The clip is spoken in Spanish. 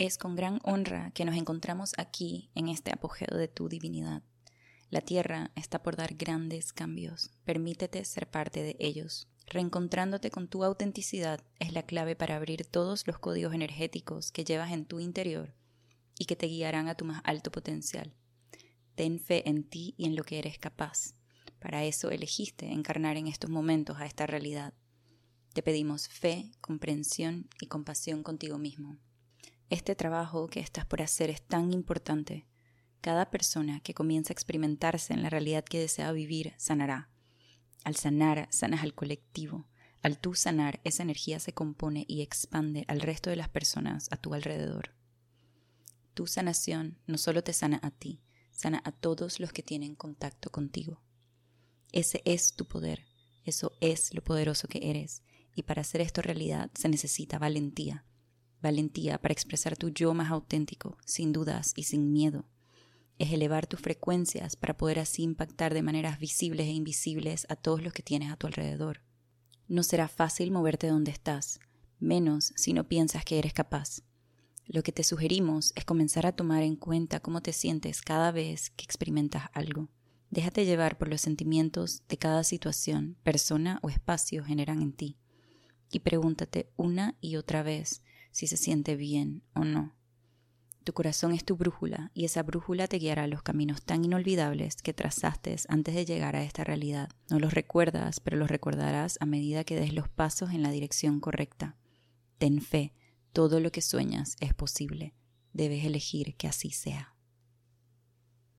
Es con gran honra que nos encontramos aquí en este apogeo de tu divinidad. La Tierra está por dar grandes cambios. Permítete ser parte de ellos. Reencontrándote con tu autenticidad es la clave para abrir todos los códigos energéticos que llevas en tu interior y que te guiarán a tu más alto potencial. Ten fe en ti y en lo que eres capaz. Para eso elegiste encarnar en estos momentos a esta realidad. Te pedimos fe, comprensión y compasión contigo mismo. Este trabajo que estás por hacer es tan importante. Cada persona que comienza a experimentarse en la realidad que desea vivir sanará. Al sanar, sanas al colectivo. Al tú sanar, esa energía se compone y expande al resto de las personas a tu alrededor. Tu sanación no solo te sana a ti, sana a todos los que tienen contacto contigo. Ese es tu poder, eso es lo poderoso que eres, y para hacer esto realidad se necesita valentía. Valentía para expresar tu yo más auténtico, sin dudas y sin miedo. Es elevar tus frecuencias para poder así impactar de maneras visibles e invisibles a todos los que tienes a tu alrededor. No será fácil moverte donde estás, menos si no piensas que eres capaz. Lo que te sugerimos es comenzar a tomar en cuenta cómo te sientes cada vez que experimentas algo. Déjate llevar por los sentimientos de cada situación, persona o espacio generan en ti y pregúntate una y otra vez si se siente bien o no. Tu corazón es tu brújula y esa brújula te guiará a los caminos tan inolvidables que trazaste antes de llegar a esta realidad. No los recuerdas, pero los recordarás a medida que des los pasos en la dirección correcta. Ten fe, todo lo que sueñas es posible. Debes elegir que así sea.